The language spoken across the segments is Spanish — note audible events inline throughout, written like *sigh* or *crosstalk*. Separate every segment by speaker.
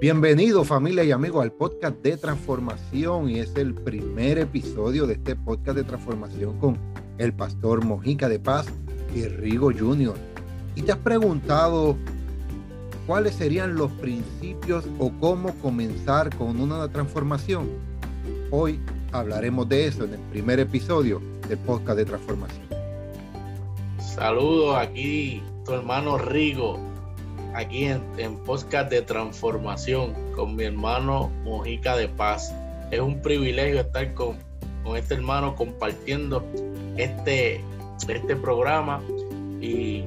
Speaker 1: Bienvenido familia y amigos al podcast de transformación y es el primer episodio de este podcast de transformación con el pastor Mojica de Paz y Rigo Jr. Y te has preguntado cuáles serían los principios o cómo comenzar con una transformación. Hoy hablaremos de eso en el primer episodio del podcast de transformación.
Speaker 2: Saludos aquí tu hermano Rigo aquí en, podcast de transformación con mi hermano Mojica de Paz. Es un privilegio estar con, con este hermano compartiendo este, este programa y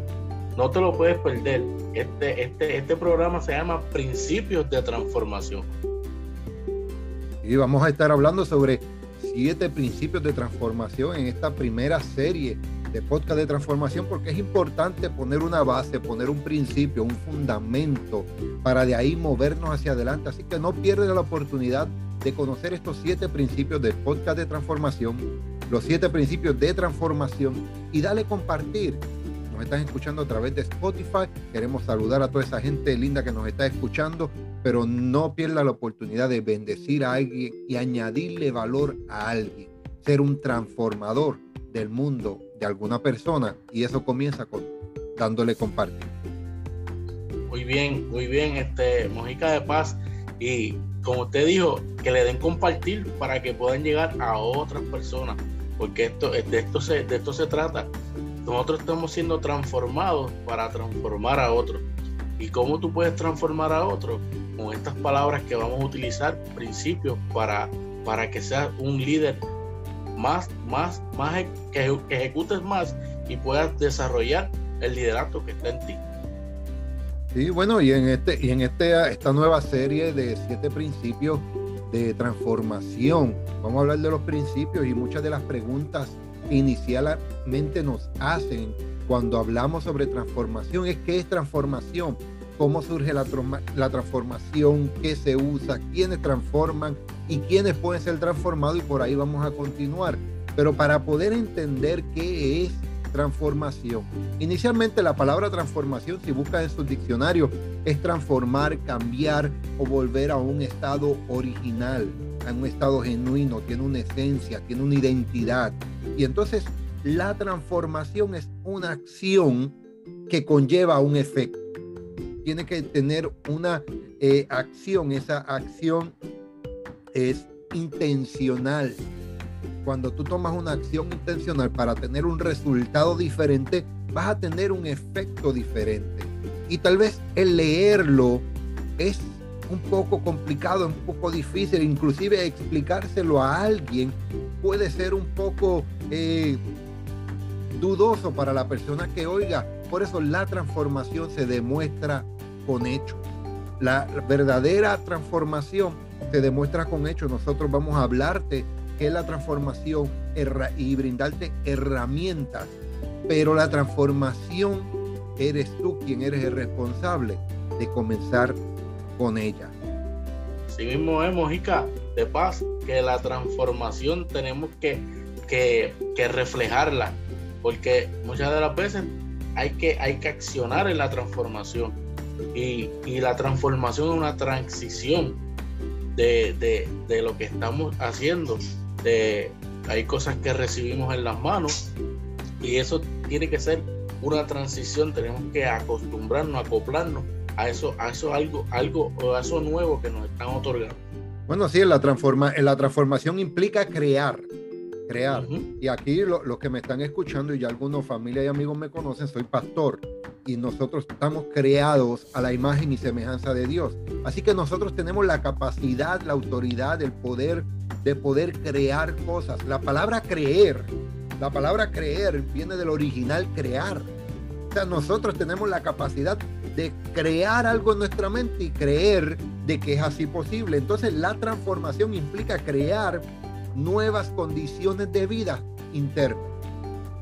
Speaker 2: no te lo puedes perder. Este, este, este programa se llama Principios de Transformación.
Speaker 1: Y vamos a estar hablando sobre siete principios de transformación en esta primera serie de podcast de transformación porque es importante poner una base, poner un principio, un fundamento para de ahí movernos hacia adelante. Así que no pierdas la oportunidad de conocer estos siete principios del podcast de transformación, los siete principios de transformación y dale compartir. Nos están escuchando a través de Spotify. Queremos saludar a toda esa gente linda que nos está escuchando, pero no pierda la oportunidad de bendecir a alguien y añadirle valor a alguien, ser un transformador del mundo de alguna persona y eso comienza con dándole compartir.
Speaker 2: Muy bien, muy bien, este Mojica de Paz y como usted dijo, que le den compartir para que puedan llegar a otras personas, porque esto de esto se de esto se trata. Nosotros estamos siendo transformados para transformar a otros. ¿Y cómo tú puedes transformar a otros? Con estas palabras que vamos a utilizar, principios para para que seas un líder más, más, más, que, ejecutes más y puedas desarrollar el liderato que está en ti.
Speaker 1: Sí, bueno, y en este, y en este, esta nueva serie de siete principios de transformación, vamos a hablar de los principios y muchas de las preguntas que inicialmente nos hacen cuando hablamos sobre transformación es qué es transformación, cómo surge la, transformación, qué se usa, quiénes transforman y quiénes pueden ser transformados y por ahí vamos a continuar. Pero para poder entender qué es transformación, inicialmente la palabra transformación, si buscas en su diccionario, es transformar, cambiar o volver a un estado original, a un estado genuino, tiene una esencia, tiene una identidad. Y entonces la transformación es una acción que conlleva un efecto tiene que tener una eh, acción, esa acción es intencional. Cuando tú tomas una acción intencional para tener un resultado diferente, vas a tener un efecto diferente. Y tal vez el leerlo es un poco complicado, un poco difícil, inclusive explicárselo a alguien puede ser un poco eh, dudoso para la persona que oiga. Por eso la transformación se demuestra con hechos. La verdadera transformación se demuestra con hechos. Nosotros vamos a hablarte que es la transformación y brindarte herramientas, pero la transformación eres tú quien eres el responsable de comenzar con ella.
Speaker 2: Sí mismo es, Mojica, de paz, que la transformación tenemos que, que, que reflejarla, porque muchas de las veces hay que, hay que accionar en la transformación y, la transformación es una transición de, lo que estamos haciendo. De, hay cosas que recibimos en las manos y eso tiene que ser una transición. Tenemos que acostumbrarnos, acoplarnos a eso, a eso algo, algo, a eso nuevo que nos están otorgando.
Speaker 1: Bueno, sí, la, transforma, la transformación implica crear crear. Y aquí los que me están escuchando y ya algunos familia y amigos me conocen, soy pastor y nosotros estamos creados a la imagen y semejanza de Dios. Así que nosotros tenemos la capacidad, la autoridad, el poder de poder crear cosas. La palabra creer, la palabra creer viene del original crear. O sea, nosotros tenemos la capacidad de crear algo en nuestra mente y creer de que es así posible. Entonces la transformación implica crear nuevas condiciones de vida interna.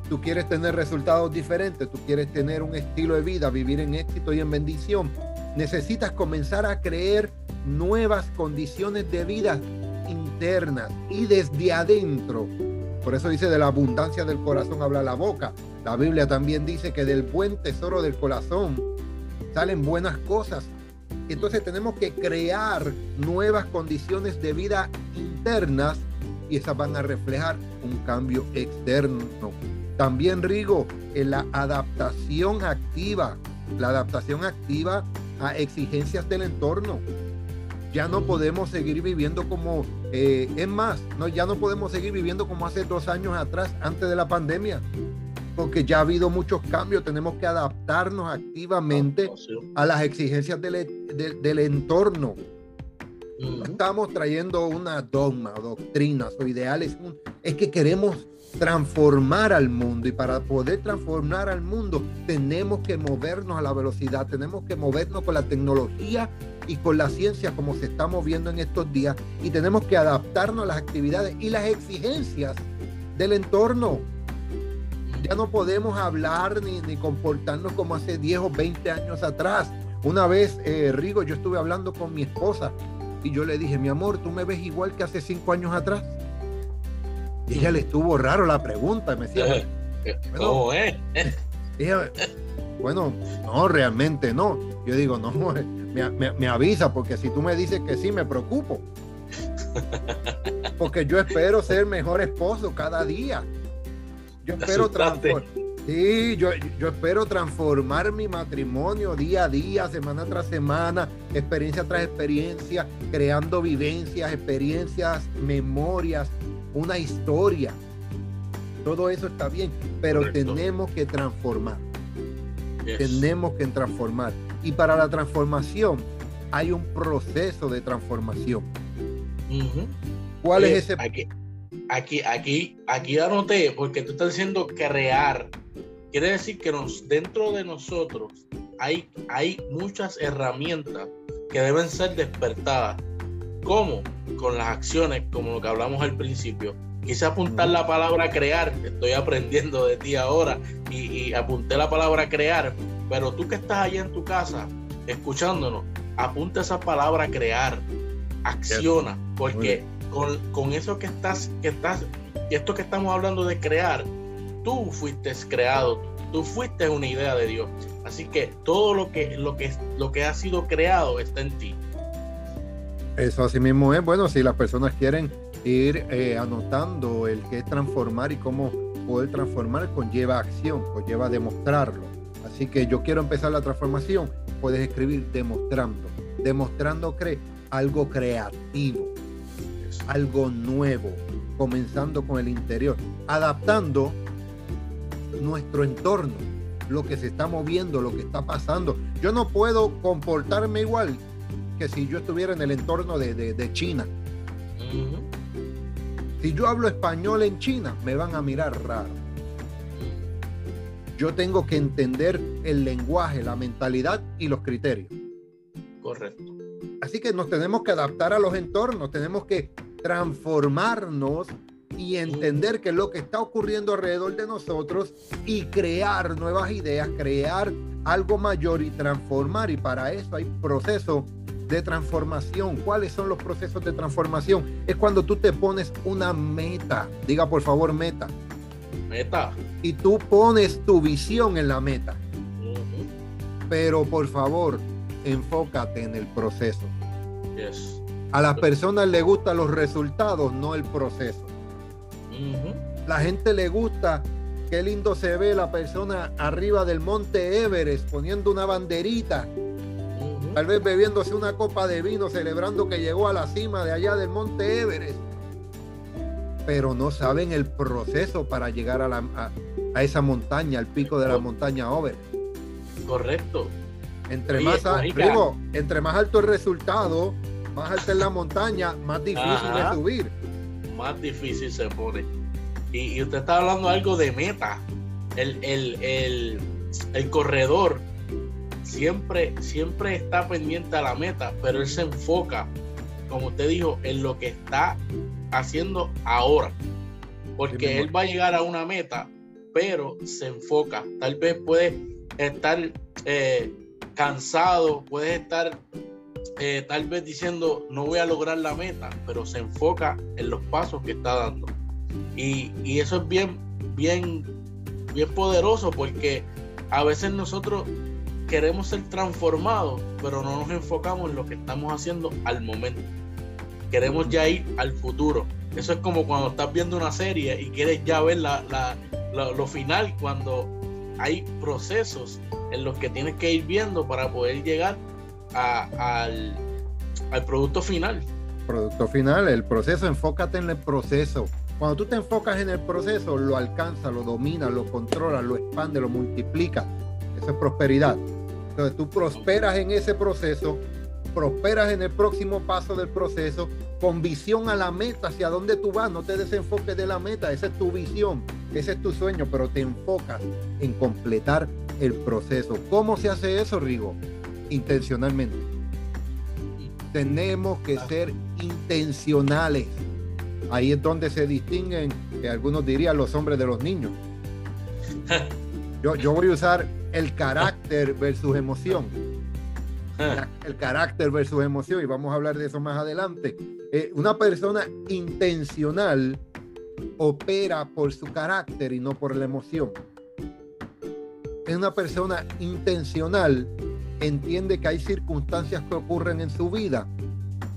Speaker 1: Tú quieres tener resultados diferentes, tú quieres tener un estilo de vida, vivir en éxito y en bendición. Necesitas comenzar a creer nuevas condiciones de vida internas y desde adentro. Por eso dice de la abundancia del corazón habla la boca. La Biblia también dice que del buen tesoro del corazón salen buenas cosas. Entonces tenemos que crear nuevas condiciones de vida internas y esas van a reflejar un cambio externo. También, Rigo, en la adaptación activa, la adaptación activa a exigencias del entorno. Ya no podemos seguir viviendo como, eh, es más, no, ya no podemos seguir viviendo como hace dos años atrás, antes de la pandemia porque ya ha habido muchos cambios, tenemos que adaptarnos activamente a las exigencias del, del, entorno. Estamos trayendo una dogma doctrinas o ideales, es que queremos transformar al mundo y para poder transformar al mundo tenemos que movernos a la velocidad, tenemos que movernos con la tecnología y con la ciencia como se está moviendo en estos días y tenemos que adaptarnos a las actividades y las exigencias del entorno ya no podemos hablar ni, ni comportarnos como hace 10 o 20 años atrás. Una vez, eh, Rigo, yo estuve hablando con mi esposa y yo le dije, mi amor, ¿tú me ves igual que hace 5 años atrás? Y ella le estuvo raro la pregunta. Me decía, *laughs* ¿cómo es? *laughs* bueno, no, realmente no. Yo digo, no, *laughs* me, me, me, avisa, porque si tú me dices que sí, me preocupo. Porque yo espero ser mejor esposo cada día. Yo espero transformar. Sí, yo, yo, espero transformar mi matrimonio día a día, semana tras semana, experiencia tras experiencia, creando vivencias, experiencias, memorias, una historia. Todo eso está bien, pero tenemos que transformar. Tenemos que transformar. Y para la transformación hay un proceso de transformación. ¿Cuál es ese?
Speaker 2: aquí, aquí, aquí anoté, porque tú estás diciendo crear. Quiere decir que nos, dentro de nosotros hay, hay muchas herramientas que deben ser despertadas. ¿Cómo? Con las acciones, como lo que hablamos al principio. Quise apuntar la palabra crear, estoy aprendiendo de ti ahora, y, apunté la palabra crear, pero tú que estás allá en tu casa escuchándonos, apunta esa palabra crear, acciona, porque con, eso que estás, que estás, y esto que estamos hablando de crear, tú fuiste creado, tú fuiste una idea de Dios. Así que todo lo que, lo que, lo que ha sido creado está en ti.
Speaker 1: Eso así mismo es. Bueno, si las personas quieren ir eh, anotando el que es transformar y cómo poder transformar, conlleva acción, conlleva demostrarlo. Así que yo quiero empezar la transformación, puedes escribir demostrando. Demostrando cre algo creativo algo nuevo, comenzando con el interior, adaptando nuestro entorno, lo que se está moviendo, lo que está pasando. Yo no puedo comportarme igual que si yo estuviera en el entorno de, China. Si yo hablo español en China, me van a mirar raro. Yo tengo que entender el lenguaje, la mentalidad y los criterios.
Speaker 2: Correcto.
Speaker 1: Así que nos tenemos que adaptar a los entornos, tenemos que transformarnos y entender qué es lo que está ocurriendo alrededor de nosotros y crear nuevas ideas, crear algo mayor y transformar. Y para eso hay proceso de transformación. ¿Cuáles son los procesos de transformación? Es cuando tú te pones una meta. Diga por favor meta.
Speaker 2: Meta.
Speaker 1: Y tú pones tu visión en la meta. Pero por favor, enfócate en el proceso. A las personas les gustan los resultados, no el proceso. La gente le gusta qué lindo se ve la persona arriba del monte Everest poniendo una banderita, tal vez bebiéndose una copa de vino, celebrando que llegó a la cima de allá del monte Everest. Pero no saben el proceso para llegar a, la, a, esa montaña, al pico de la montaña Everest.
Speaker 2: Correcto.
Speaker 1: Entre más, entre más alto el resultado, más alta en la montaña, más difícil de subir.
Speaker 2: Más difícil se pone. Y, usted está hablando algo de meta. El, el, corredor siempre, siempre está pendiente a la meta, pero él se enfoca, como usted dijo, en lo que está haciendo ahora. Porque él va a llegar a una meta, pero se enfoca. Tal vez puede estar eh, cansado, puede estar eh, tal vez diciendo no voy a lograr la meta, pero se enfoca en los pasos que está dando. Y, eso es bien, bien, bien poderoso porque a veces nosotros queremos ser transformados, pero no nos enfocamos en lo que estamos haciendo al momento. Queremos ya ir al futuro. Eso es como cuando estás viendo una serie y quieres ya ver la, lo final, cuando hay procesos en los que tienes que ir viendo para poder llegar al, al producto final.
Speaker 1: Producto final, el proceso, enfócate en el proceso. Cuando tú te enfocas en el proceso, lo alcanza, lo domina, lo controla, lo expande, lo multiplica. Eso es prosperidad. Entonces tú prosperas en ese proceso, prosperas en el próximo paso del proceso, con visión a la meta, hacia dónde tú vas, no te desenfoques de la meta, esa es tu visión, ese es tu sueño, pero te enfocas en completar el proceso. ¿Cómo se hace eso, Rigo? Intencionalmente. Tenemos que ser intencionales. Ahí es donde se distinguen, que algunos dirían, los hombres de los niños. *laughs* Yo, yo voy a usar el carácter versus emoción. *laughs* El carácter versus emoción, y vamos a hablar de eso más adelante. Eh, una persona intencional opera por su carácter y no por la emoción. Es una persona intencional, entiende que hay circunstancias que ocurren en su vida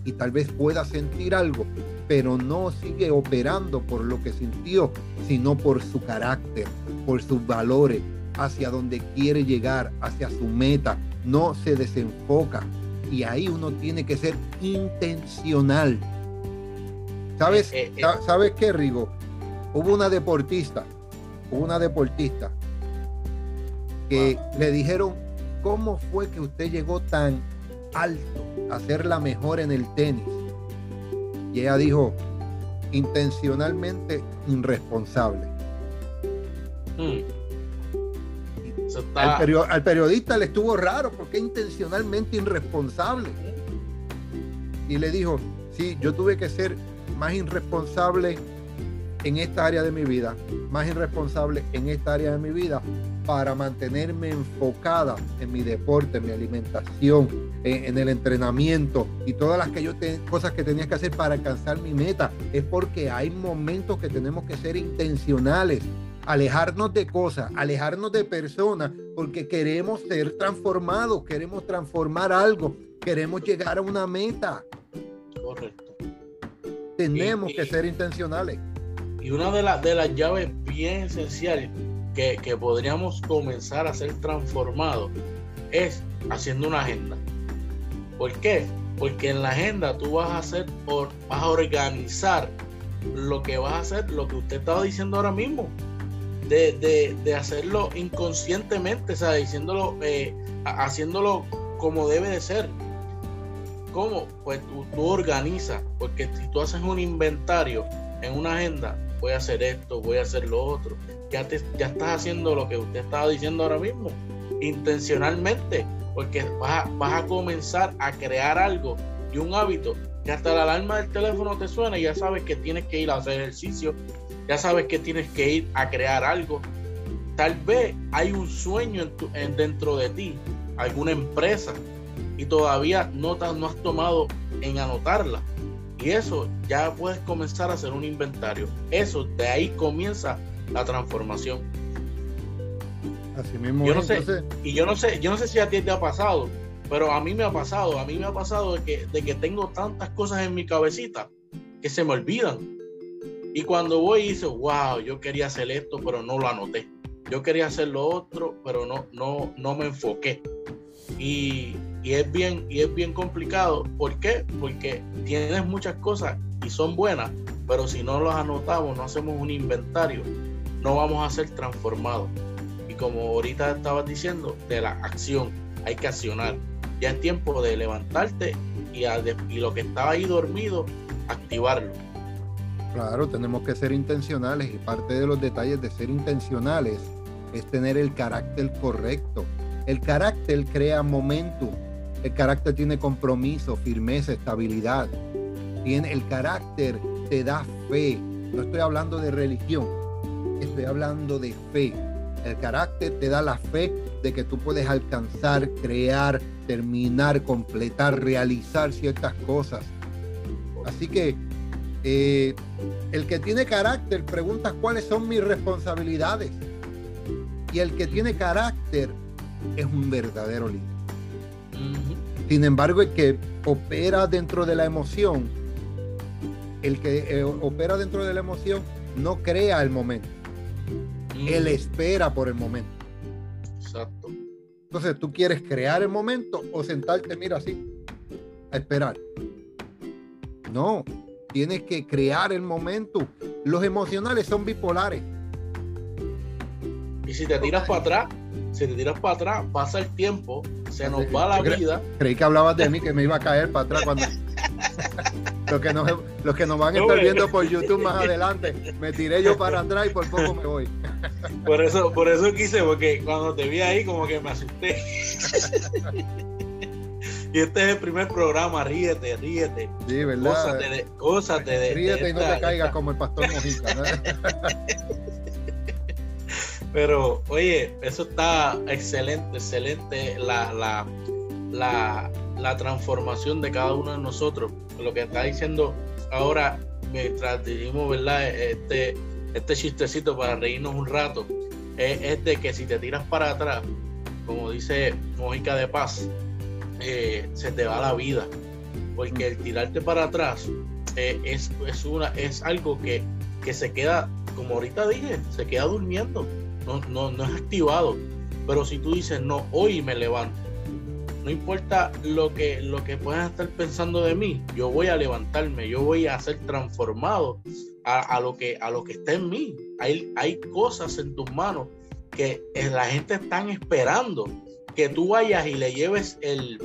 Speaker 1: y tal vez pueda sentir algo, pero no sigue operando por lo que sintió, sino por su carácter, por sus valores, hacia donde quiere llegar, hacia su meta, no se desenfoca. Y ahí uno tiene que ser intencional. ¿Sabes, eh, eh, eh. ¿sabes qué, Rigo? Hubo una deportista, una deportista que le dijeron, ¿cómo fue que usted llegó tan alto a ser la mejor en el tenis? Y ella dijo, intencionalmente irresponsable. Hmm. Al, periodista le estuvo raro porque intencionalmente irresponsable. Y le dijo, sí, yo tuve que ser más irresponsable en esta área de mi vida, más irresponsable en esta área de mi vida para mantenerme enfocada en mi deporte, en mi alimentación, en, el entrenamiento y todas las que yo cosas que tenía que hacer para alcanzar mi meta. Es porque hay momentos que tenemos que ser intencionales alejarnos de cosas, alejarnos de personas, porque queremos ser transformados, queremos transformar algo, queremos llegar a una meta.
Speaker 2: Correcto.
Speaker 1: Tenemos que ser intencionales.
Speaker 2: Y una de, las de las llaves bien esenciales que, podríamos comenzar a ser transformados es haciendo una agenda. ¿Por qué? Porque en la agenda tú vas a hacer, vas a organizar lo que vas a hacer, lo que usted estaba diciendo ahora mismo de, hacerlo inconscientemente, o sea, diciéndolo, eh, haciéndolo como debe de ser. ¿Cómo? Pues tú, tú organizas, porque si tú haces un inventario en una agenda, voy a hacer esto, voy a hacer lo otro, ya, te, ya estás haciendo lo que usted estaba diciendo ahora mismo, intencionalmente, porque vas a, vas a comenzar a crear algo y un hábito que hasta la alarma del teléfono te suena y ya sabes que tienes que ir a hacer ejercicio, ya sabes que tienes que ir a crear algo. Tal vez hay un sueño en dentro de ti, alguna empresa, y todavía no, no has tomado en anotarla. Y eso ya puedes comenzar a hacer un inventario. Eso, de ahí comienza la transformación.
Speaker 1: Así mismo.
Speaker 2: Yo no sé, y yo no sé, yo no sé si a ti te ha pasado, pero a mí me ha pasado, a mí me ha pasado de que, de que tengo tantas cosas en mi cabecita que se me olvidan. Y cuando voy y dice, wow, yo quería hacer esto, pero no lo anoté. Yo quería hacer lo otro, pero no, no, no me enfoqué. Y, y, es bien, y es bien complicado. ¿Por qué? Porque tienes muchas cosas y son buenas, pero si no las anotamos, no hacemos un inventario, no vamos a ser transformados. Y como ahorita estabas diciendo, de la acción, hay que accionar. Ya es tiempo de levantarte y, y lo que estaba ahí dormido, activarlo
Speaker 1: Claro, tenemos que ser intencionales y parte de los detalles de ser intencionales es tener el carácter correcto. El carácter crea momentum. El carácter tiene compromiso, firmeza, estabilidad. Tiene, el carácter te da fe. No estoy hablando de religión, estoy hablando de fe. El carácter te da la fe de que tú puedes alcanzar, crear, terminar, completar, realizar ciertas cosas. Así que eh, el que tiene carácter pregunta cuáles son mis responsabilidades. Y el que tiene carácter es un verdadero líder. Sin embargo, el que opera dentro de la emoción, el que eh, opera dentro de la emoción no crea el momento. Él espera por el momento.
Speaker 2: Exacto.
Speaker 1: Entonces, tú quieres crear el momento o sentarte, mira así, a esperar. No, tienes que crear el momento. Los emocionales son bipolares.
Speaker 2: Y si te tiras para atrás, si te tiras para atrás, pasa el tiempo, se nos va la vida.
Speaker 1: Creí que hablabas de mí, que me iba a caer para atrás cuando. *laughs* los, que nos, los que nos van a estar viendo por YouTube más adelante, me tiré yo para atrás y por poco me voy. *laughs*
Speaker 2: Por eso, por eso quise, porque cuando te vi ahí, como que me asusté. *laughs* Y este es el primer programa, ríete, ríete.
Speaker 1: Sí, ¿verdad?
Speaker 2: De, de
Speaker 1: Ríete y no te caigas como el pastor Mojica, ¿no?
Speaker 2: Pero, oye, eso está excelente, excelente la, la, la, la, transformación de cada uno de nosotros. Lo que está diciendo ahora, mientras dijimos, ¿verdad? Este, este chistecito para reírnos un rato, es, de que si te tiras para atrás, como dice Mojica de Paz, eh, se te va la vida. Porque el tirarte para atrás eh, es, es, una, es algo que, que, se queda, como ahorita dije, se queda durmiendo, no, no, no es activado. Pero si tú dices, no, hoy me levanto, no importa lo que, lo que puedan estar pensando de mí, yo voy a levantarme, yo voy a ser transformado a, a lo, que, a lo que está en mí. Hay, hay cosas en tus manos que eh, la gente están esperando que tú vayas y le lleves el,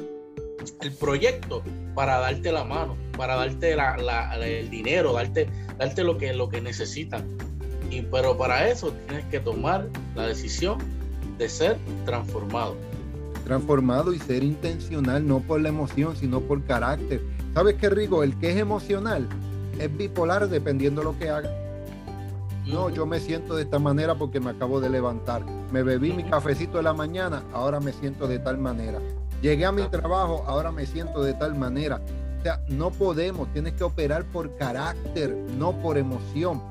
Speaker 2: el proyecto para darte la mano, para darte el dinero, darte, darte lo que, lo que necesitan. Y, pero para eso tienes que tomar la decisión de ser transformado.
Speaker 1: Transformado y ser intencional, no por la emoción, sino por carácter. ¿Sabes qué, Rigo? El que es emocional es bipolar dependiendo de lo que haga. No, yo me siento de esta manera porque me acabo de levantar. Me bebí mi cafecito de la mañana, ahora me siento de tal manera. Llegué a mi trabajo, ahora me siento de tal manera. O sea, no podemos, tienes que operar por carácter, no por emoción.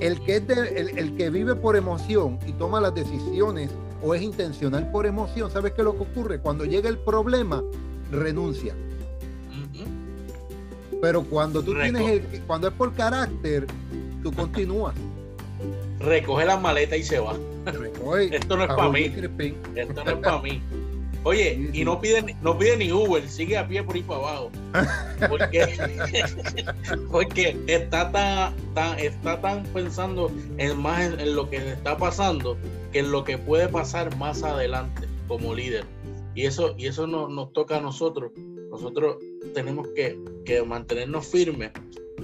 Speaker 1: El que, es el, que vive por emoción y toma las decisiones o es intencional por emoción, ¿sabes qué es lo que ocurre? Cuando llega el problema, renuncia. Pero cuando tú tienes el, cuando es por carácter, tú continúas
Speaker 2: recoge la maleta y se va. *laughs* Esto no es para mí. Esto no es para mí. *laughs* Oye, y no pide, no pide ni Uber, sigue a pie por ahí para abajo. *laughs* Porque, *laughs* porque está tan, tan, está tan pensando en más en, lo que está pasando que en lo que puede pasar más adelante como líder. Y eso, y eso no, nos toca a nosotros. Nosotros tenemos que, que mantenernos firmes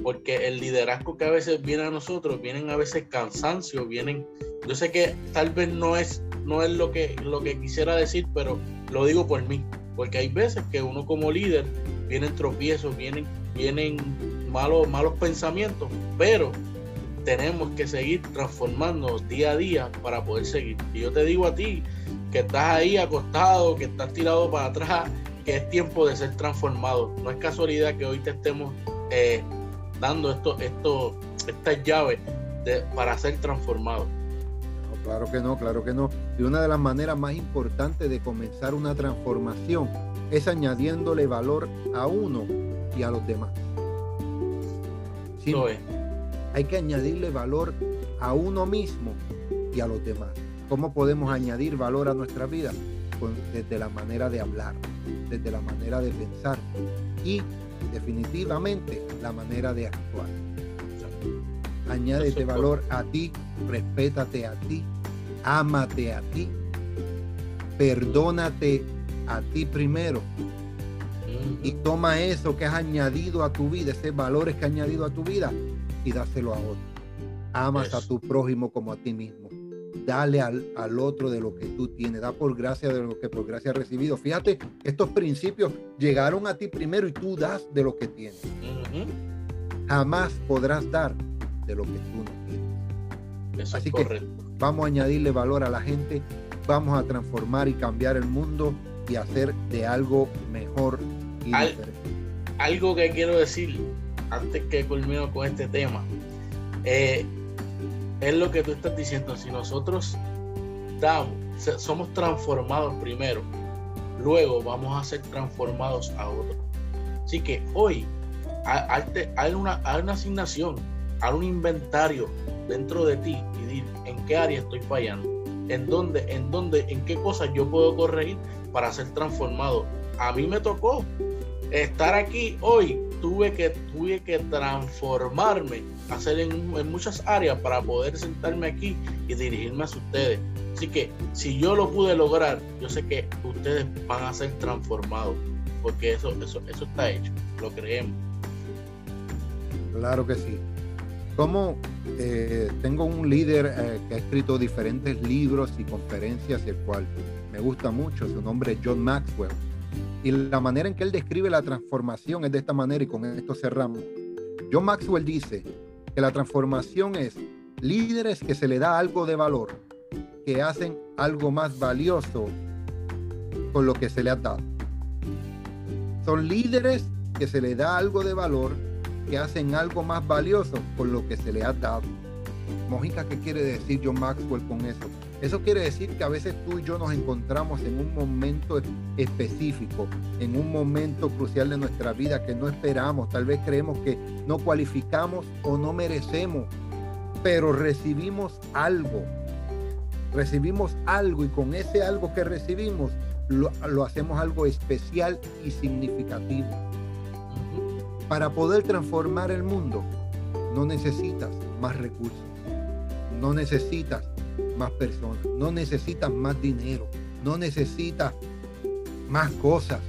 Speaker 2: porque el liderazgo que a veces viene a nosotros, vienen a veces cansancio, vienen, yo sé que tal vez no es, no es lo que, lo que quisiera decir, pero lo digo por mí, porque hay veces que uno como líder vienen tropiezos, vienen, vienen malos, malos pensamientos, pero tenemos que seguir transformándonos día a día para poder seguir. Y yo te digo a ti que estás ahí acostado, que estás tirado para atrás, que es tiempo de ser transformado. No es casualidad que hoy te estemos eh, dando esto, esto, estas llaves para ser transformado.
Speaker 1: Claro que no, claro que no. Y una de las maneras más importantes de comenzar una transformación es añadiéndole valor a uno y a los demás. Sí, hay que añadirle valor a uno mismo y a los demás. ¿Cómo podemos añadir valor a nuestra vida? Desde la manera de hablar, desde la manera de pensar y definitivamente la manera de actuar. Añádete valor a ti, respétate a ti, ámate a ti, perdónate a ti primero. Y toma eso que has añadido a tu vida, esos valores que has añadido a tu vida y dáselo a otro. Amas a tu prójimo como a ti mismo. Dale al, otro de lo que tú tienes, da por gracia de lo que por gracia has recibido. Fíjate, estos principios llegaron a ti primero y tú das de lo que tienes. Jamás podrás dar de lo que tú no tienes. Así que vamos a añadirle valor a la gente, vamos a transformar y cambiar el mundo y hacer de algo mejor y
Speaker 2: Algo que quiero decir antes que culmino con este tema. Eh, es lo que tú estás diciendo. Si nosotros damos somos transformados primero, luego vamos a ser transformados a otro. Así que hoy hay una, hay una asignación, hay un inventario dentro de ti y decir en qué área estoy fallando, en dónde, en dónde, en qué cosas yo puedo corregir para ser transformado. A mí me tocó estar aquí hoy, tuve que, tuve que transformarme, hacer en, en muchas áreas para poder sentarme aquí y dirigirme a ustedes. Así que si yo lo pude lograr, yo sé que ustedes van a ser transformados, porque eso, eso, eso está hecho, lo creemos.
Speaker 1: Claro que sí. Como eh, tengo un líder eh, que ha escrito diferentes libros y conferencias, el cual me gusta mucho, su nombre es John Maxwell. Y la manera en que él describe la transformación es de esta manera y con esto cerramos. John Maxwell dice que la transformación es líderes que se le da algo de valor, que hacen algo más valioso con lo que se le ha dado. Son líderes que se le da algo de valor que hacen algo más valioso por lo que se le ha dado. Mojica, ¿qué quiere decir John Maxwell con eso? Eso quiere decir que a veces tú y yo nos encontramos en un momento específico, en un momento crucial de nuestra vida que no esperamos, tal vez creemos que no cualificamos o no merecemos, pero recibimos algo, recibimos algo y con ese algo que recibimos lo, lo hacemos algo especial y significativo. Para poder transformar el mundo, no necesitas más recursos, no necesitas más personas, no necesitas más dinero, no necesitas más cosas.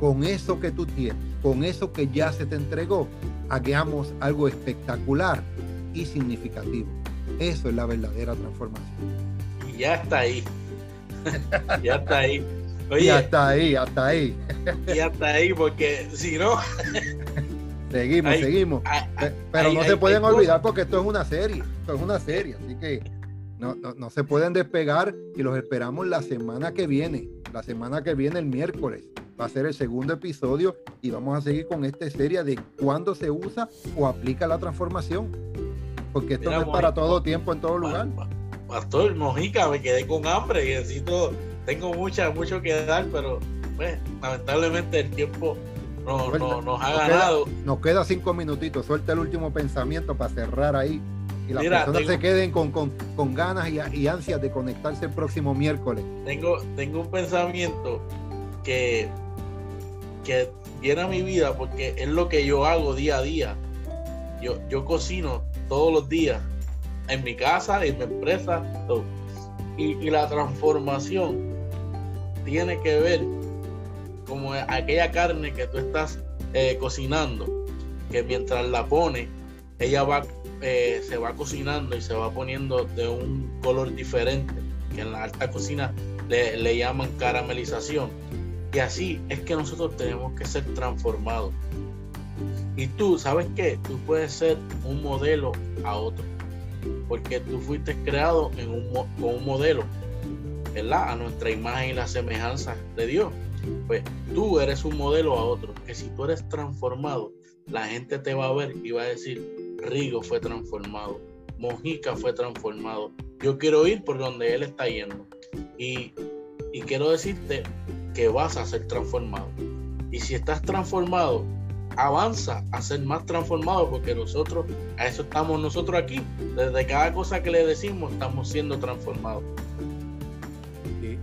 Speaker 1: Con eso que tú tienes, con eso que ya se te entregó, hagamos algo espectacular y significativo. Eso es la verdadera transformación.
Speaker 2: Y ya está ahí. *laughs* ya está ahí.
Speaker 1: Y hasta ahí, hasta ahí.
Speaker 2: y hasta ahí, porque si no. *laughs*
Speaker 1: seguimos, seguimos. Pero no se pueden olvidar porque esto es una serie. Esto es una serie, así que no, no, se pueden despegar y los esperamos la semana que viene. La semana que viene, el miércoles, va a ser el segundo episodio y vamos a seguir con esta serie de cuándo se usa o aplica la transformación. Porque esto no es para todo tiempo en todo lugar.
Speaker 2: Pastor Mojica, me quedé con hambre y necesito tengo mucha, mucho que dar, pero pues, lamentablemente el tiempo no, nos ha ganado.
Speaker 1: nos queda cinco minutitos, suelta el último pensamiento para cerrar ahí. Y las personas se queden con, con, ganas y, y, ansias de conectarse el próximo miércoles.
Speaker 2: Tengo, tengo un pensamiento que, que llena mi vida porque es lo que yo hago día a día. Yo, yo cocino todos los días en mi casa, en mi empresa, Y, y la transformación tiene que ver como aquella carne que tú estás eh, cocinando, que mientras la pone, ella va, eh, se va cocinando y se va poniendo de un color diferente, que en la alta cocina le, le llaman caramelización. Y así es que nosotros tenemos que ser transformados. Y tú, ¿sabes qué? Tú puedes ser un modelo a otro. Porque tú fuiste creado con un modelo a nuestra imagen y la semejanza de Dios. Pues tú eres un modelo a otro, que si tú eres transformado, la gente te va a ver y va a decir, Rigo fue transformado, Mojica fue transformado, yo quiero ir por donde él está yendo. Y, y quiero decirte que vas a ser transformado. Y si estás transformado, avanza a ser más transformado porque nosotros, a eso estamos nosotros aquí. Desde cada cosa que le decimos, estamos siendo transformados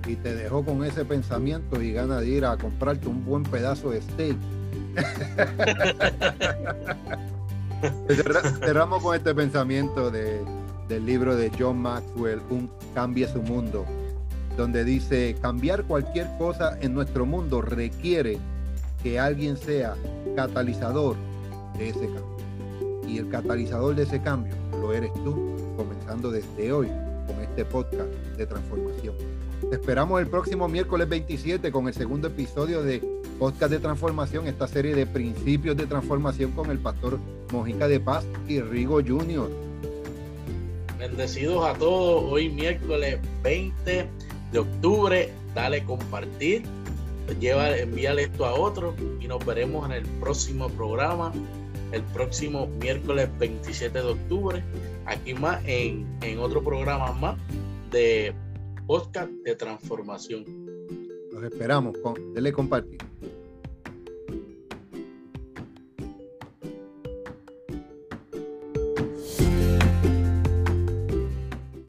Speaker 1: y te dejó con ese pensamiento y gana de ir a comprarte un buen pedazo de steak. *laughs* Cerramos con este pensamiento de, del libro de John Maxwell, Un Cambie su mundo, donde dice, cambiar cualquier cosa en nuestro mundo requiere que alguien sea catalizador de ese cambio. Y el catalizador de ese cambio lo eres tú, comenzando desde hoy con este podcast de transformación. Te esperamos el próximo miércoles 27 con el segundo episodio de Podcast de Transformación, esta serie de principios de transformación con el pastor Mojica de Paz y Rigo Junior.
Speaker 2: Bendecidos a todos, hoy miércoles 20 de octubre, dale compartir, lleva, envíale esto a otro y nos veremos en el próximo programa, el próximo miércoles 27 de octubre, aquí más en, en otro programa más de podcast de transformación.
Speaker 1: Los esperamos. Con, dele compartir.